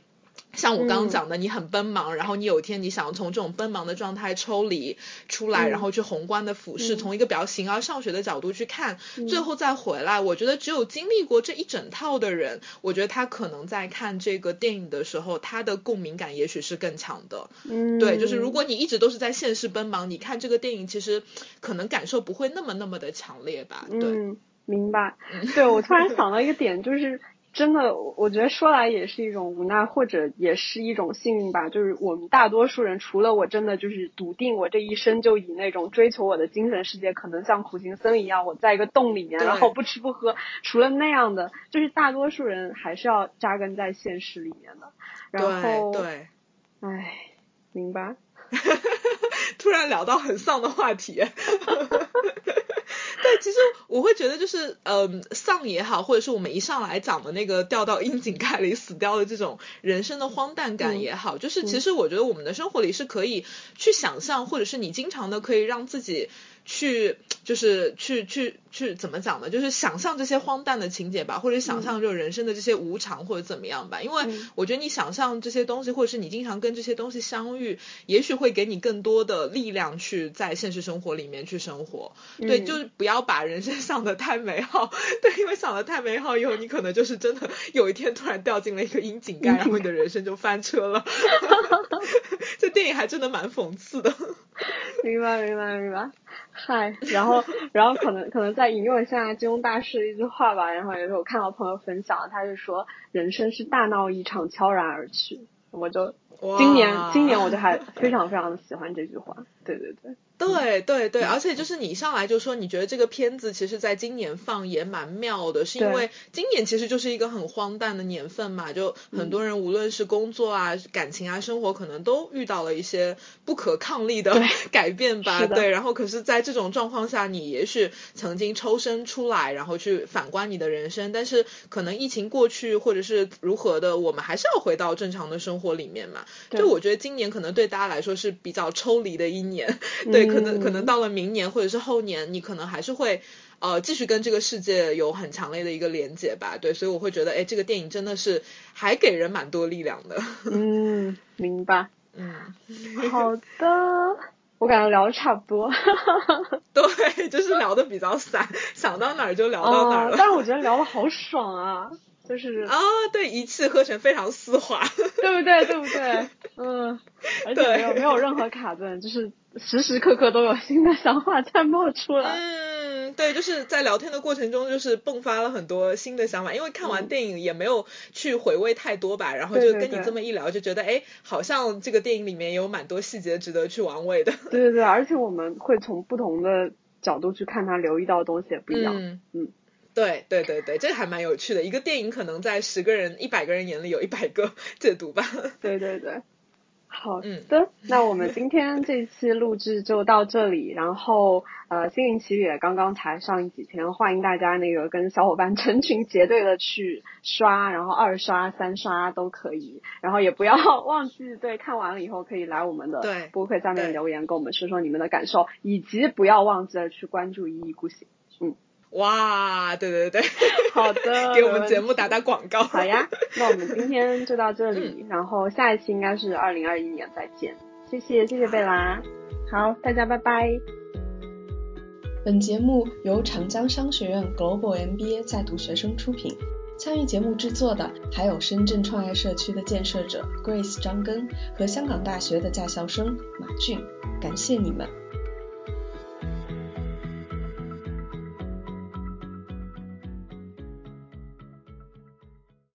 像我刚刚讲的，你很奔忙，然后你有一天你想从这种奔忙的状态抽离出来，然后去宏观的俯视，从一个比较形而上学的角度去看，最后再回来。我觉得只有经历过这一整套的人，我觉得他可能在看这个电影的时候，他的共鸣感也许是更强的。嗯，对，就是如果你一直都是在现实奔忙，你看这个电影其实可能感受不会那么那么的强烈吧？对，明白。对我突然想到一个点，就是。真的，我觉得说来也是一种无奈，或者也是一种幸运吧。就是我们大多数人，除了我真的就是笃定我这一生就以那种追求我的精神世界，可能像苦行僧一样，我在一个洞里面，然后不吃不喝，除了那样的，就是大多数人还是要扎根在现实里面的。然后，对，唉，明白。突然聊到很丧的话题。对，其实我会觉得就是，嗯，丧也好，或者是我们一上来讲的那个掉到窨井盖里死掉的这种人生的荒诞感也好，就是其实我觉得我们的生活里是可以去想象，或者是你经常的可以让自己。去就是去去去怎么讲呢？就是想象这些荒诞的情节吧，或者想象就人生的这些无常或者怎么样吧。因为我觉得你想象这些东西，或者是你经常跟这些东西相遇，也许会给你更多的力量去在现实生活里面去生活。对，就是不要把人生想的太美好。对，因为想的太美好以后，你可能就是真的有一天突然掉进了一个窨井盖，然后你的人生就翻车了。这电影还真的蛮讽刺的。明白，明白，明白。嗨，然后然后可能可能再引用一下金庸大师的一句话吧。然后也是我看到朋友分享，他就说人生是大闹一场，悄然而去。我就今年今年我就还非常非常的喜欢这句话。对对对。对对对，而且就是你上来就说你觉得这个片子其实在今年放也蛮妙的，是因为今年其实就是一个很荒诞的年份嘛，就很多人无论是工作啊、感情啊、生活，可能都遇到了一些不可抗力的 改变吧。对，然后可是在这种状况下，你也许曾经抽身出来，然后去反观你的人生，但是可能疫情过去或者是如何的，我们还是要回到正常的生活里面嘛。就我觉得今年可能对大家来说是比较抽离的一年，对。可能可能到了明年或者是后年，你可能还是会呃继续跟这个世界有很强烈的一个连接吧，对，所以我会觉得，哎，这个电影真的是还给人蛮多力量的。嗯，明白。嗯，好的，我感觉聊的差不多。对，就是聊的比较散，想到哪儿就聊到哪儿了。但是我觉得聊的好爽啊。就是啊，对，一气呵成，非常丝滑，对不对？对不对？嗯，而且没有没有任何卡顿，就是时时刻刻都有新的想法在冒出来。嗯，对，就是在聊天的过程中，就是迸发了很多新的想法。因为看完电影也没有去回味太多吧，然后就跟你这么一聊，就觉得哎，好像这个电影里面有蛮多细节值得去玩味的。对对对，而且我们会从不同的角度去看它，留意到的东西也不一样。嗯嗯。对对对对，这还蛮有趣的。一个电影可能在十个人、一百个人眼里有一百个 解读吧。对对对，好的，那我们今天这期录制就到这里。然后呃，心灵奇旅刚刚才上映几天，欢迎大家那个跟小伙伴成群结队的去刷，然后二刷、三刷都可以。然后也不要忘记，对，看完了以后可以来我们的播客下面留言，跟我们说说你们的感受，以及不要忘记了去关注一意孤行。嗯。哇，对对对，好的，给我们节目打打广告。好呀，那我们今天就到这里，然后下一期应该是二零二一年再见。谢谢，谢谢贝拉，好，大家拜拜。本节目由长江商学院 Global MBA 在读学生出品，参与节目制作的还有深圳创业社区的建设者 Grace 张根和香港大学的在校生马俊，感谢你们。